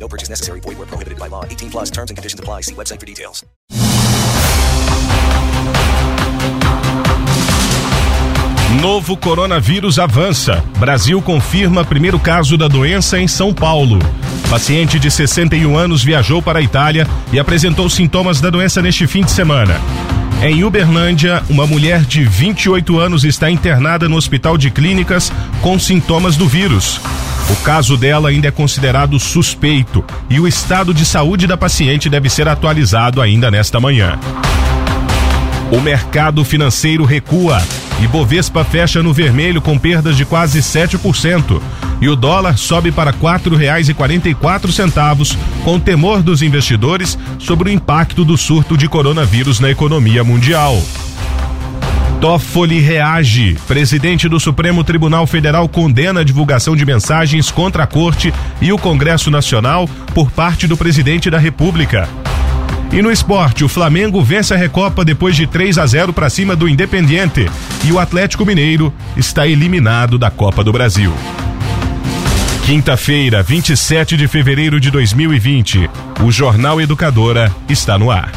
No purchase necessary. Void where prohibited by law. 18 plus terms and conditions apply. See website for details. Novo coronavírus avança. Brasil confirma primeiro caso da doença em São Paulo. Paciente de 61 anos viajou para a Itália e apresentou sintomas da doença neste fim de semana. Em Uberlândia, uma mulher de 28 anos está internada no Hospital de Clínicas com sintomas do vírus. O caso dela ainda é considerado suspeito e o estado de saúde da paciente deve ser atualizado ainda nesta manhã. O mercado financeiro recua. E Bovespa fecha no vermelho com perdas de quase 7%. E o dólar sobe para quatro centavos, com temor dos investidores sobre o impacto do surto de coronavírus na economia mundial. Toffoli reage. Presidente do Supremo Tribunal Federal condena a divulgação de mensagens contra a Corte e o Congresso Nacional por parte do presidente da República. E no esporte, o Flamengo vence a Recopa depois de 3 a 0 para cima do Independiente. E o Atlético Mineiro está eliminado da Copa do Brasil. Quinta-feira, 27 de fevereiro de 2020. O Jornal Educadora está no ar.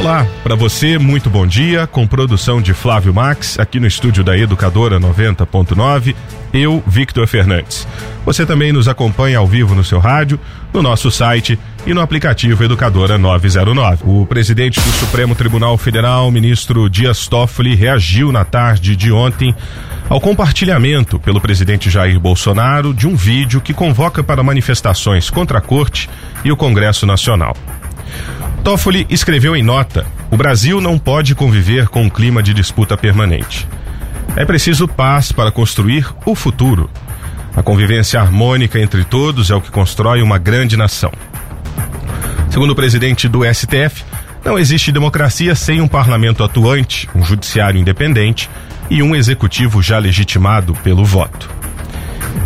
Olá, para você, muito bom dia, com produção de Flávio Max, aqui no estúdio da Educadora 90.9, eu, Victor Fernandes. Você também nos acompanha ao vivo no seu rádio, no nosso site e no aplicativo Educadora 909. O presidente do Supremo Tribunal Federal, ministro Dias Toffoli, reagiu na tarde de ontem ao compartilhamento pelo presidente Jair Bolsonaro de um vídeo que convoca para manifestações contra a Corte e o Congresso Nacional. Toffoli escreveu em nota: o Brasil não pode conviver com um clima de disputa permanente. É preciso paz para construir o futuro. A convivência harmônica entre todos é o que constrói uma grande nação. Segundo o presidente do STF, não existe democracia sem um parlamento atuante, um judiciário independente e um executivo já legitimado pelo voto.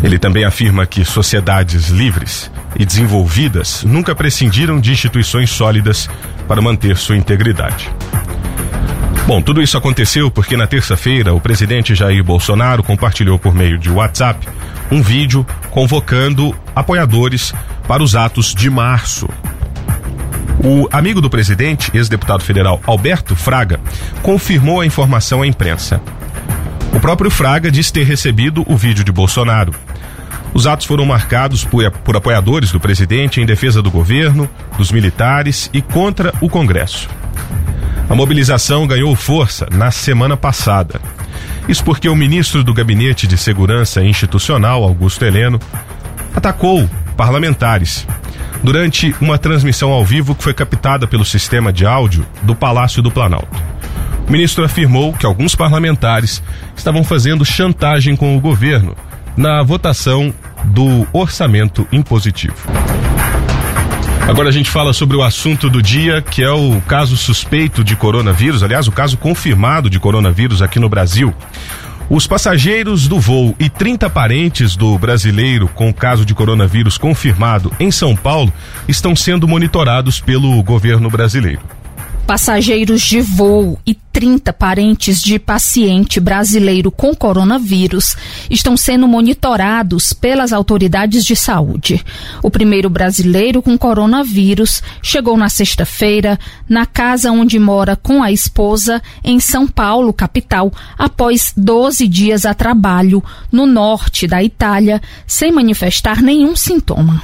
Ele também afirma que sociedades livres e desenvolvidas nunca prescindiram de instituições sólidas para manter sua integridade. Bom, tudo isso aconteceu porque na terça-feira o presidente Jair Bolsonaro compartilhou por meio de WhatsApp um vídeo convocando apoiadores para os atos de março. O amigo do presidente, ex-deputado federal Alberto Fraga, confirmou a informação à imprensa. O próprio Fraga diz ter recebido o vídeo de Bolsonaro. Os atos foram marcados por, por apoiadores do presidente em defesa do governo, dos militares e contra o Congresso. A mobilização ganhou força na semana passada. Isso porque o ministro do Gabinete de Segurança Institucional, Augusto Heleno, atacou parlamentares durante uma transmissão ao vivo que foi captada pelo sistema de áudio do Palácio do Planalto. O ministro afirmou que alguns parlamentares estavam fazendo chantagem com o governo na votação do orçamento impositivo. Agora a gente fala sobre o assunto do dia, que é o caso suspeito de coronavírus, aliás, o caso confirmado de coronavírus aqui no Brasil. Os passageiros do voo e 30 parentes do brasileiro com caso de coronavírus confirmado em São Paulo estão sendo monitorados pelo governo brasileiro. Passageiros de voo e 30 parentes de paciente brasileiro com coronavírus estão sendo monitorados pelas autoridades de saúde. O primeiro brasileiro com coronavírus chegou na sexta-feira na casa onde mora com a esposa em São Paulo, capital, após 12 dias a trabalho no norte da Itália, sem manifestar nenhum sintoma.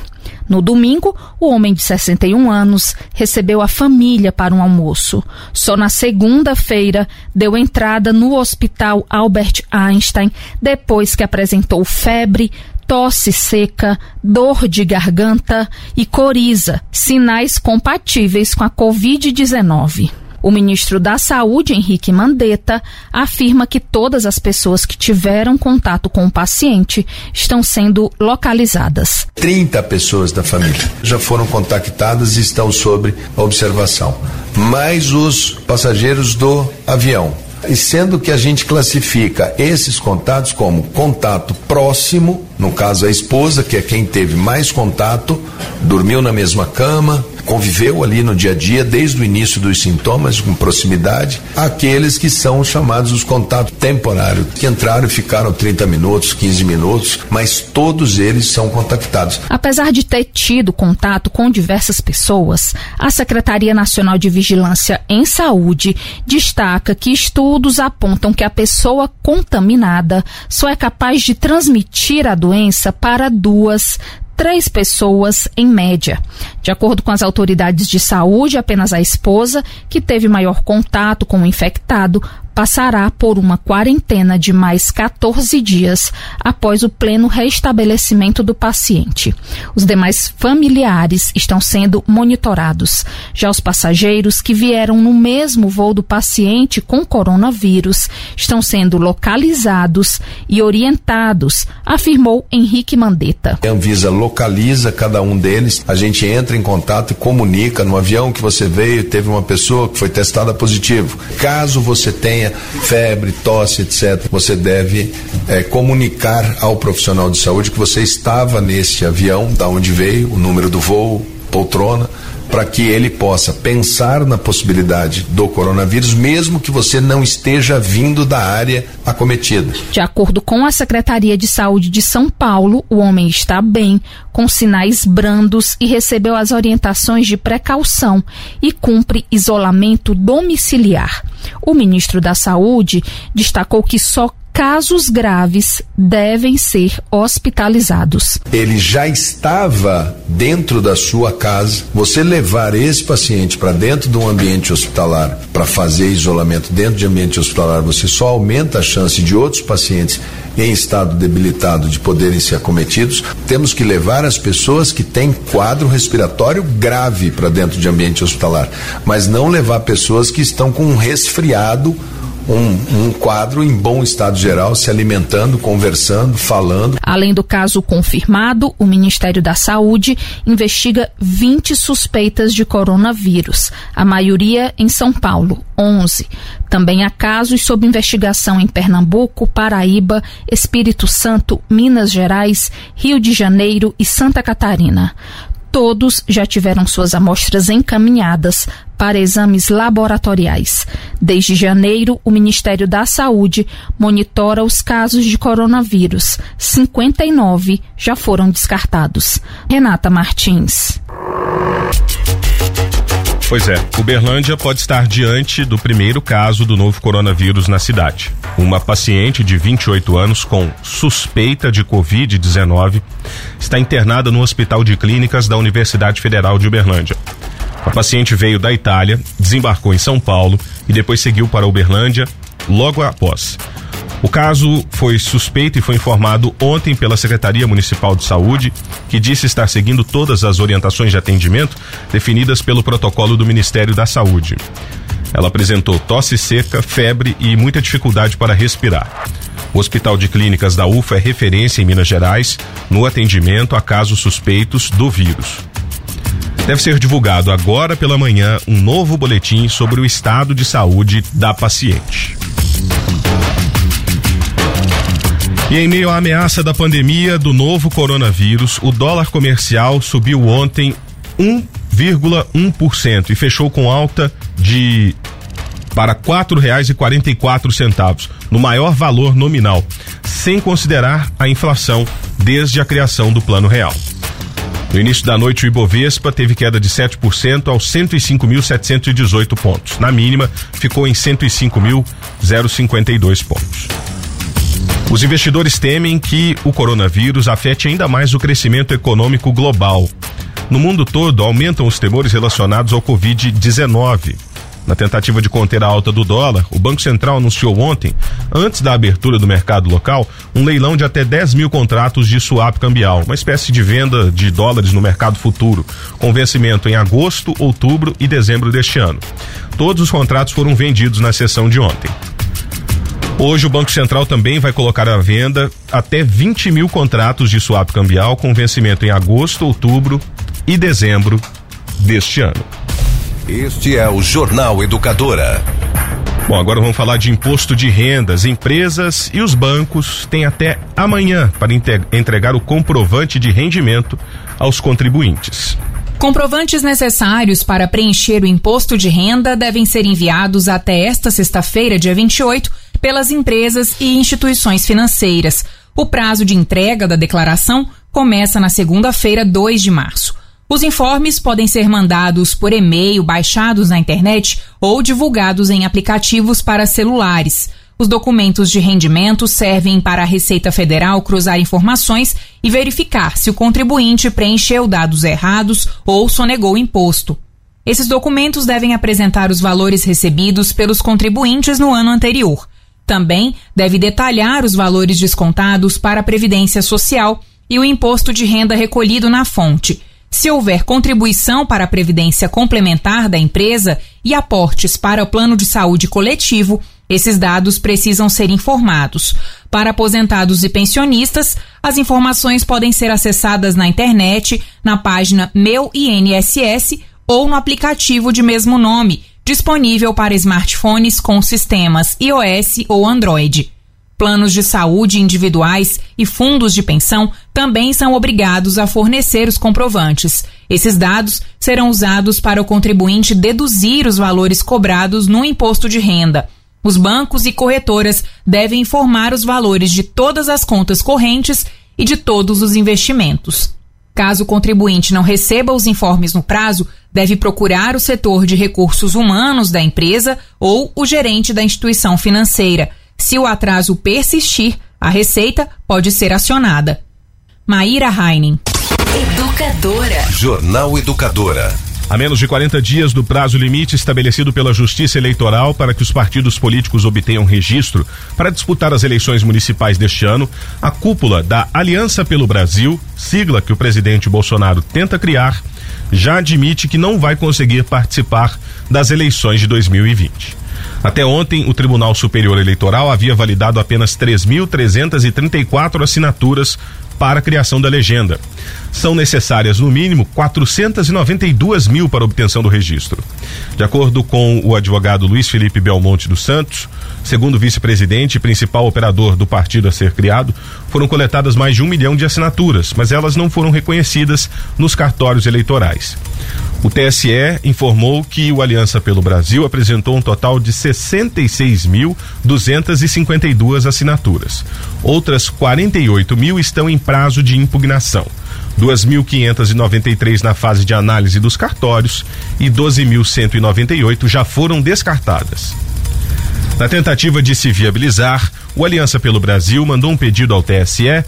No domingo, o homem de 61 anos recebeu a família para um almoço. Só na segunda-feira deu entrada no Hospital Albert Einstein depois que apresentou febre, tosse seca, dor de garganta e coriza, sinais compatíveis com a Covid-19. O ministro da Saúde, Henrique Mandetta, afirma que todas as pessoas que tiveram contato com o paciente estão sendo localizadas. 30 pessoas da família já foram contactadas e estão sob observação, mais os passageiros do avião. E sendo que a gente classifica esses contatos como contato próximo, no caso a esposa, que é quem teve mais contato, dormiu na mesma cama, conviveu ali no dia a dia desde o início dos sintomas com proximidade, aqueles que são chamados os contatos temporários, que entraram e ficaram 30 minutos, 15 minutos, mas todos eles são contactados. Apesar de ter tido contato com diversas pessoas, a Secretaria Nacional de Vigilância em Saúde destaca que estudos apontam que a pessoa contaminada só é capaz de transmitir a doença para duas, três pessoas em média. De acordo com as autoridades de saúde, apenas a esposa, que teve maior contato com o infectado, passará por uma quarentena de mais 14 dias após o pleno restabelecimento do paciente. Os demais familiares estão sendo monitorados. Já os passageiros que vieram no mesmo voo do paciente com coronavírus estão sendo localizados e orientados, afirmou Henrique Mandetta. A Anvisa localiza cada um deles, a gente entra em contato e comunica no avião que você veio, teve uma pessoa que foi testada positivo. Caso você tenha tenha febre, tosse, etc., você deve é, comunicar ao profissional de saúde que você estava nesse avião, da onde veio, o número do voo, poltrona, para que ele possa pensar na possibilidade do coronavírus, mesmo que você não esteja vindo da área acometida. De acordo com a Secretaria de Saúde de São Paulo, o homem está bem, com sinais brandos e recebeu as orientações de precaução e cumpre isolamento domiciliar. O ministro da Saúde destacou que só casos graves devem ser hospitalizados. Ele já estava dentro da sua casa. Você levar esse paciente para dentro de um ambiente hospitalar para fazer isolamento dentro de ambiente hospitalar, você só aumenta a chance de outros pacientes em estado debilitado de poderem ser acometidos. Temos que levar as pessoas que têm quadro respiratório grave para dentro de ambiente hospitalar, mas não levar pessoas que estão com um resfriado um, um, quadro em bom estado geral, se alimentando, conversando, falando. Além do caso confirmado, o Ministério da Saúde investiga 20 suspeitas de coronavírus, a maioria em São Paulo, 11. Também há casos sob investigação em Pernambuco, Paraíba, Espírito Santo, Minas Gerais, Rio de Janeiro e Santa Catarina todos já tiveram suas amostras encaminhadas para exames laboratoriais. Desde janeiro, o Ministério da Saúde monitora os casos de coronavírus. 59 já foram descartados. Renata Martins. Pois é, Uberlândia pode estar diante do primeiro caso do novo coronavírus na cidade. Uma paciente de 28 anos com suspeita de Covid-19 está internada no Hospital de Clínicas da Universidade Federal de Uberlândia. A paciente veio da Itália, desembarcou em São Paulo e depois seguiu para Uberlândia logo após. O caso foi suspeito e foi informado ontem pela Secretaria Municipal de Saúde, que disse estar seguindo todas as orientações de atendimento definidas pelo protocolo do Ministério da Saúde. Ela apresentou tosse seca, febre e muita dificuldade para respirar. O Hospital de Clínicas da UFA é referência em Minas Gerais no atendimento a casos suspeitos do vírus. Deve ser divulgado agora pela manhã um novo boletim sobre o estado de saúde da paciente. E em meio à ameaça da pandemia do novo coronavírus, o dólar comercial subiu ontem 1,1% e fechou com alta de para quatro reais e quarenta e quatro centavos, no maior valor nominal, sem considerar a inflação desde a criação do Plano Real. No início da noite, o Ibovespa teve queda de 7% aos 105.718 pontos. Na mínima, ficou em 105.052 pontos. Os investidores temem que o coronavírus afete ainda mais o crescimento econômico global. No mundo todo, aumentam os temores relacionados ao Covid-19. Na tentativa de conter a alta do dólar, o Banco Central anunciou ontem, antes da abertura do mercado local, um leilão de até 10 mil contratos de swap cambial, uma espécie de venda de dólares no mercado futuro, com vencimento em agosto, outubro e dezembro deste ano. Todos os contratos foram vendidos na sessão de ontem. Hoje o Banco Central também vai colocar à venda até 20 mil contratos de swap cambial com vencimento em agosto, outubro e dezembro deste ano. Este é o Jornal Educadora. Bom, agora vamos falar de imposto de rendas. Empresas e os bancos têm até amanhã para entregar o comprovante de rendimento aos contribuintes. Comprovantes necessários para preencher o imposto de renda devem ser enviados até esta sexta-feira, dia 28, pelas empresas e instituições financeiras. O prazo de entrega da declaração começa na segunda-feira, 2 de março. Os informes podem ser mandados por e-mail, baixados na internet ou divulgados em aplicativos para celulares. Os documentos de rendimento servem para a Receita Federal cruzar informações e verificar se o contribuinte preencheu dados errados ou sonegou imposto. Esses documentos devem apresentar os valores recebidos pelos contribuintes no ano anterior. Também deve detalhar os valores descontados para a Previdência Social e o imposto de renda recolhido na fonte. Se houver contribuição para a previdência complementar da empresa e aportes para o plano de saúde coletivo, esses dados precisam ser informados. Para aposentados e pensionistas, as informações podem ser acessadas na internet, na página Meu INSS ou no aplicativo de mesmo nome, disponível para smartphones com sistemas iOS ou Android. Planos de saúde individuais e fundos de pensão também são obrigados a fornecer os comprovantes. Esses dados serão usados para o contribuinte deduzir os valores cobrados no imposto de renda. Os bancos e corretoras devem informar os valores de todas as contas correntes e de todos os investimentos. Caso o contribuinte não receba os informes no prazo, deve procurar o setor de recursos humanos da empresa ou o gerente da instituição financeira. Se o atraso persistir, a Receita pode ser acionada. Maíra Heinen. Educadora. Jornal Educadora. A menos de 40 dias do prazo limite estabelecido pela Justiça Eleitoral para que os partidos políticos obtenham registro para disputar as eleições municipais deste ano, a cúpula da Aliança pelo Brasil, sigla que o presidente Bolsonaro tenta criar, já admite que não vai conseguir participar das eleições de 2020. Até ontem, o Tribunal Superior Eleitoral havia validado apenas 3.334 assinaturas para a criação da legenda. São necessárias, no mínimo, 492 mil para obtenção do registro. De acordo com o advogado Luiz Felipe Belmonte dos Santos, segundo vice-presidente e principal operador do partido a ser criado, foram coletadas mais de um milhão de assinaturas, mas elas não foram reconhecidas nos cartórios eleitorais. O TSE informou que o Aliança pelo Brasil apresentou um total de 66.252 assinaturas. Outras 48 mil estão em prazo de impugnação. 2.593 na fase de análise dos cartórios e 12.198 já foram descartadas. Na tentativa de se viabilizar, o Aliança pelo Brasil mandou um pedido ao TSE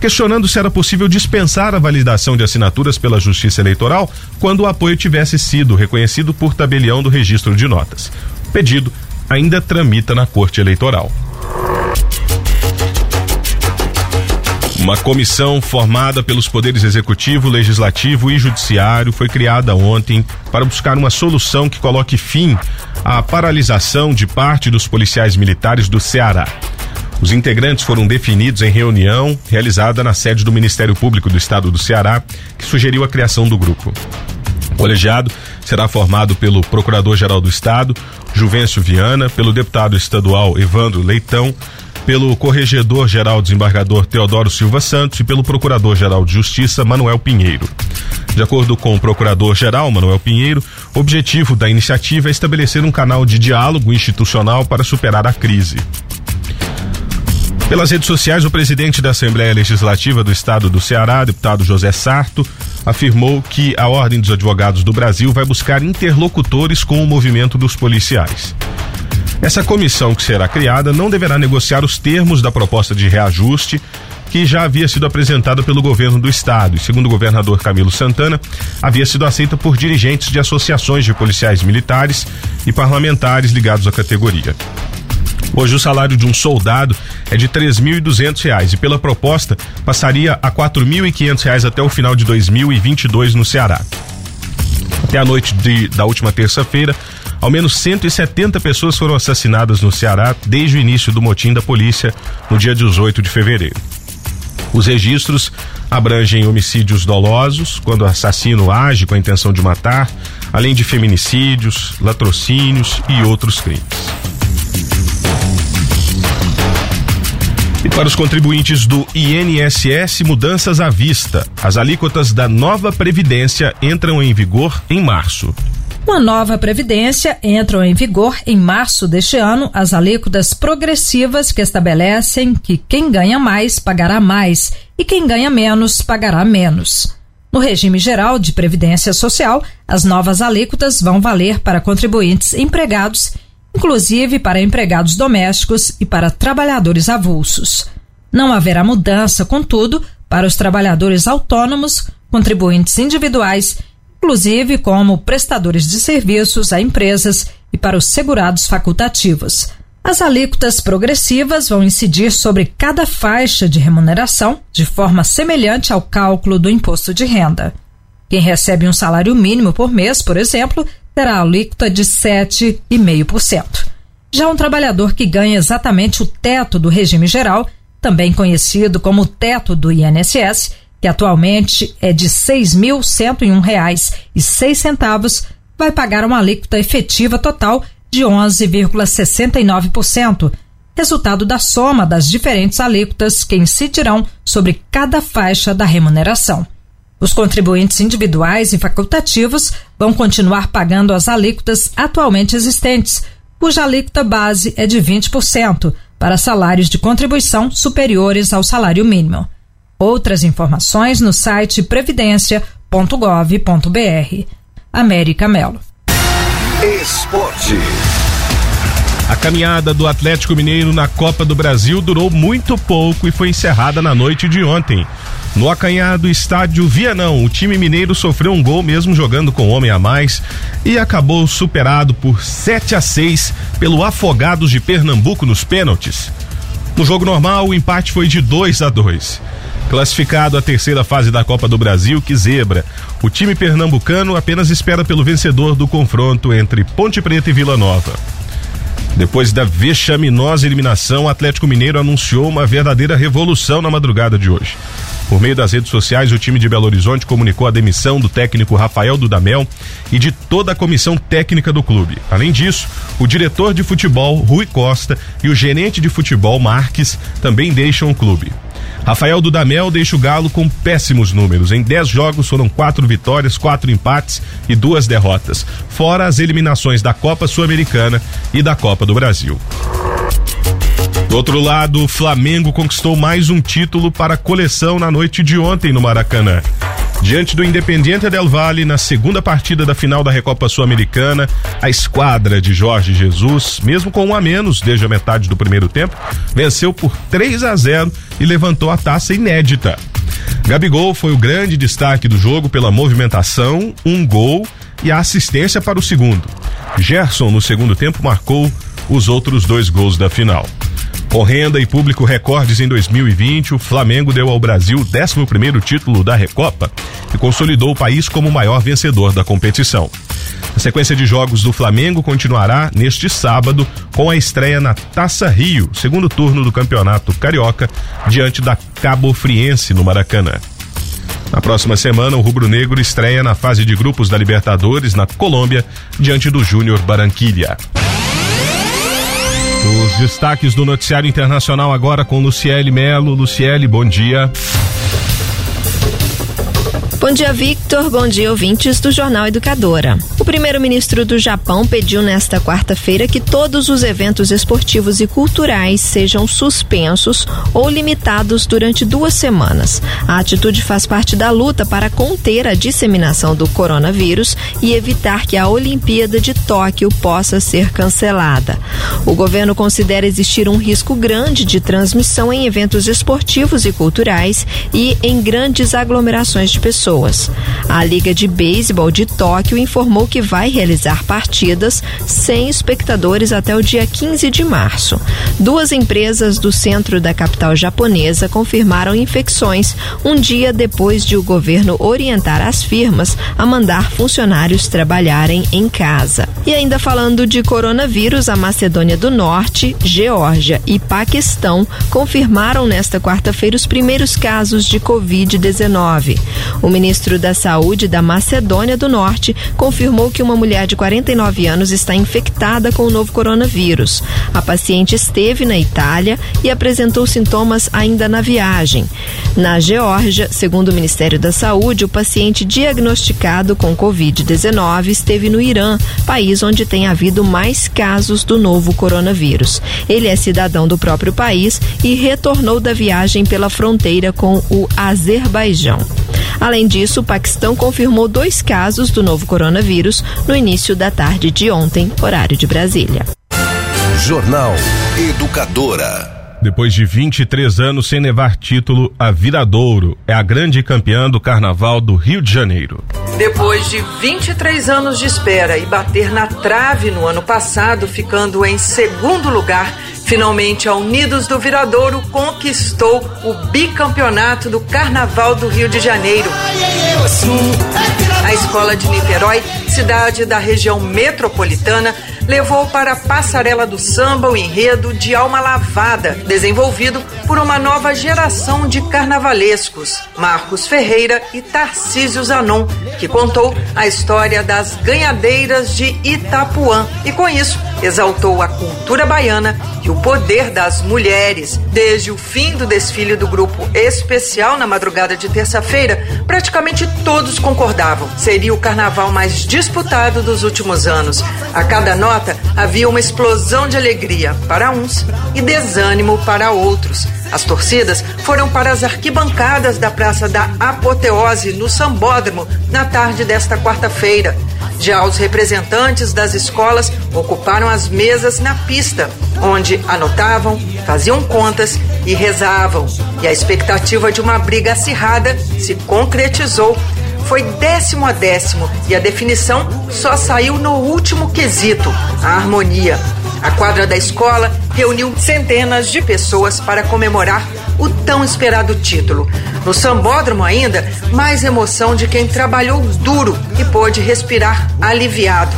questionando se era possível dispensar a validação de assinaturas pela Justiça Eleitoral quando o apoio tivesse sido reconhecido por tabelião do registro de notas. O pedido ainda tramita na Corte Eleitoral. Uma comissão formada pelos poderes executivo, legislativo e judiciário foi criada ontem para buscar uma solução que coloque fim à paralisação de parte dos policiais militares do Ceará. Os integrantes foram definidos em reunião realizada na sede do Ministério Público do Estado do Ceará, que sugeriu a criação do grupo. O colegiado será formado pelo Procurador-Geral do Estado, Juvencio Viana, pelo deputado estadual Evandro Leitão, pelo Corregedor-Geral Desembargador Teodoro Silva Santos e pelo Procurador-Geral de Justiça Manuel Pinheiro. De acordo com o Procurador-Geral Manuel Pinheiro, o objetivo da iniciativa é estabelecer um canal de diálogo institucional para superar a crise. Pelas redes sociais, o presidente da Assembleia Legislativa do Estado do Ceará, deputado José Sarto, afirmou que a Ordem dos Advogados do Brasil vai buscar interlocutores com o movimento dos policiais. Essa comissão que será criada não deverá negociar os termos da proposta de reajuste que já havia sido apresentada pelo governo do estado e, segundo o governador Camilo Santana, havia sido aceita por dirigentes de associações de policiais militares e parlamentares ligados à categoria. Hoje o salário de um soldado é de três mil e duzentos reais pela proposta passaria a quinhentos reais até o final de 2022 no Ceará. Até a noite de, da última terça-feira, ao menos 170 pessoas foram assassinadas no Ceará desde o início do motim da polícia no dia 18 de fevereiro. Os registros abrangem homicídios dolosos, quando o assassino age com a intenção de matar, além de feminicídios, latrocínios e outros crimes. E para os contribuintes do INSS, mudanças à vista. As alíquotas da nova Previdência entram em vigor em março. Uma nova previdência entra em vigor em março deste ano as alíquotas progressivas que estabelecem que quem ganha mais pagará mais e quem ganha menos pagará menos. No regime geral de previdência social, as novas alíquotas vão valer para contribuintes empregados inclusive para empregados domésticos e para trabalhadores avulsos. Não haverá mudança, contudo, para os trabalhadores autônomos, contribuintes individuais, inclusive como prestadores de serviços a empresas e para os segurados facultativos. As alíquotas progressivas vão incidir sobre cada faixa de remuneração de forma semelhante ao cálculo do imposto de renda. Quem recebe um salário mínimo por mês, por exemplo, terá alíquota de 7,5%. Já um trabalhador que ganha exatamente o teto do regime geral, também conhecido como teto do INSS, que atualmente é de R$ 6.101,06, vai pagar uma alíquota efetiva total de 11,69%, resultado da soma das diferentes alíquotas que incidirão sobre cada faixa da remuneração. Os contribuintes individuais e facultativos vão continuar pagando as alíquotas atualmente existentes, cuja alíquota base é de 20% para salários de contribuição superiores ao salário mínimo. Outras informações no site previdência.gov.br. América Melo. Esporte. A caminhada do Atlético Mineiro na Copa do Brasil durou muito pouco e foi encerrada na noite de ontem. No acanhado estádio Vianão, o time mineiro sofreu um gol mesmo jogando com homem a mais e acabou superado por 7 a 6 pelo Afogados de Pernambuco nos pênaltis. No jogo normal, o empate foi de 2 a 2. Classificado à terceira fase da Copa do Brasil, que zebra. O time pernambucano apenas espera pelo vencedor do confronto entre Ponte Preta e Vila Nova. Depois da vexaminosa eliminação, o Atlético Mineiro anunciou uma verdadeira revolução na madrugada de hoje. Por meio das redes sociais, o time de Belo Horizonte comunicou a demissão do técnico Rafael Dudamel e de toda a comissão técnica do clube. Além disso, o diretor de futebol, Rui Costa, e o gerente de futebol, Marques, também deixam o clube. Rafael Dudamel deixa o Galo com péssimos números. Em 10 jogos foram quatro vitórias, quatro empates e duas derrotas, fora as eliminações da Copa Sul-Americana e da Copa do Brasil. Do outro lado, o Flamengo conquistou mais um título para a coleção na noite de ontem no Maracanã. Diante do Independiente Del Valle, na segunda partida da final da Recopa Sul-Americana, a esquadra de Jorge Jesus, mesmo com um a menos desde a metade do primeiro tempo, venceu por 3 a 0 e levantou a taça inédita. Gabigol foi o grande destaque do jogo pela movimentação, um gol e a assistência para o segundo. Gerson, no segundo tempo, marcou os outros dois gols da final. Com renda e público recordes em 2020, o Flamengo deu ao Brasil o 11 título da Recopa e consolidou o país como o maior vencedor da competição. A sequência de jogos do Flamengo continuará neste sábado com a estreia na Taça Rio, segundo turno do Campeonato Carioca, diante da Cabo Friense no Maracanã. Na próxima semana, o Rubro Negro estreia na fase de grupos da Libertadores na Colômbia, diante do Júnior Barranquilha. Os destaques do noticiário internacional agora com Luciele Melo. Luciele, bom dia. Bom dia, Victor. Bom dia, ouvintes do Jornal Educadora. O primeiro-ministro do Japão pediu nesta quarta-feira que todos os eventos esportivos e culturais sejam suspensos ou limitados durante duas semanas. A atitude faz parte da luta para conter a disseminação do coronavírus e evitar que a Olimpíada de Tóquio possa ser cancelada. O governo considera existir um risco grande de transmissão em eventos esportivos e culturais e em grandes aglomerações de pessoas pessoas. A Liga de Beisebol de Tóquio informou que vai realizar partidas sem espectadores até o dia 15 de março. Duas empresas do centro da capital japonesa confirmaram infecções um dia depois de o governo orientar as firmas a mandar funcionários trabalharem em casa. E ainda falando de coronavírus, a Macedônia do Norte, Geórgia e Paquistão confirmaram nesta quarta-feira os primeiros casos de Covid-19. O ministro da Saúde da Macedônia do Norte confirmou que uma mulher de 49 anos está infectada com o novo coronavírus. A paciente esteve na Itália e apresentou sintomas ainda na viagem. Na Geórgia, segundo o Ministério da Saúde, o paciente diagnosticado com Covid-19 esteve no Irã, país onde tem havido mais casos do novo coronavírus. Ele é cidadão do próprio país e retornou da viagem pela fronteira com o Azerbaijão. Além disso, o Paquistão confirmou dois casos do novo coronavírus no início da tarde de ontem, horário de Brasília. Jornal Educadora. Depois de 23 anos sem levar título, a Viradouro é a grande campeã do Carnaval do Rio de Janeiro. Depois de 23 anos de espera e bater na trave no ano passado, ficando em segundo lugar, finalmente a Unidos do Viradouro conquistou o bicampeonato do Carnaval do Rio de Janeiro. A escola de Niterói, cidade da região metropolitana, levou para a passarela do samba o enredo de alma lavada, desenvolvido por uma nova geração de carnavalescos, Marcos Ferreira e Tarcísio Zanon, que contou a história das ganhadeiras de Itapuã e com isso exaltou a cultura baiana e o poder das mulheres. Desde o fim do desfile do grupo especial na madrugada de terça-feira, praticamente todos concordavam. Seria o carnaval mais disputado dos últimos anos. A cada nota havia uma explosão de alegria para uns e desânimo para outros. As torcidas foram para as arquibancadas da Praça da Apoteose, no Sambódromo, na tarde desta quarta-feira. Já os representantes das escolas ocuparam as mesas na pista, onde anotavam, faziam contas e rezavam. E a expectativa de uma briga acirrada se concretizou. Foi décimo a décimo e a definição só saiu no último quesito, a harmonia. A quadra da escola reuniu centenas de pessoas para comemorar o tão esperado título. No sambódromo ainda, mais emoção de quem trabalhou duro e pôde respirar aliviado.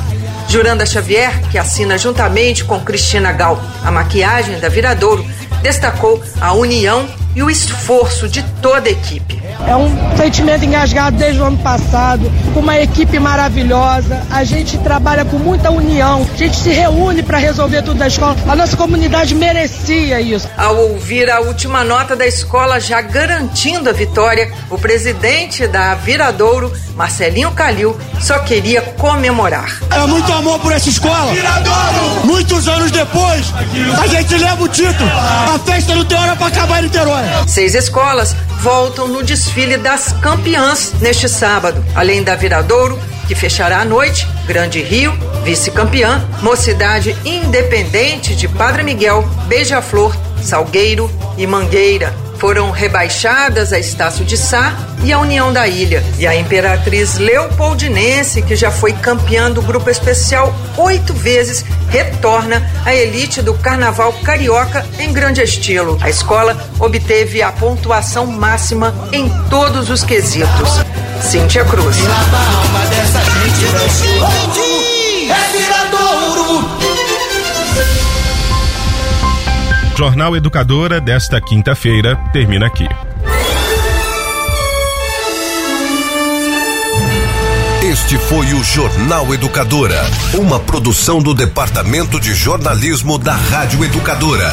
Juranda Xavier, que assina juntamente com Cristina Gal a maquiagem da Viradouro, destacou a união e o esforço de toda a equipe. É um sentimento engasgado desde o ano passado, com uma equipe maravilhosa. A gente trabalha com muita união, a gente se reúne para resolver tudo da escola. A nossa comunidade merecia isso. Ao ouvir a última nota da escola já garantindo a vitória, o presidente da Viradouro, Marcelinho Calil, só queria comemorar. É muito amor por essa escola. Viradouro! Muitos anos depois, a gente leva o título. A festa não tem hora para acabar em Niterói. Seis escolas voltam no desfile das campeãs neste sábado. Além da Viradouro, que fechará a noite, Grande Rio, vice-campeã, Mocidade Independente de Padre Miguel, Beija-Flor, Salgueiro e Mangueira. Foram rebaixadas a Estácio de Sá e a União da Ilha. E a Imperatriz Leopoldinense, que já foi campeã do grupo especial oito vezes, retorna à elite do Carnaval Carioca em grande estilo. A escola obteve a pontuação máxima em todos os quesitos. Cíntia Cruz. Jornal Educadora desta quinta-feira termina aqui. Este foi o Jornal Educadora, uma produção do Departamento de Jornalismo da Rádio Educadora,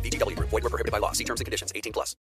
VGW. Void were prohibited by law. See terms and conditions. 18 plus.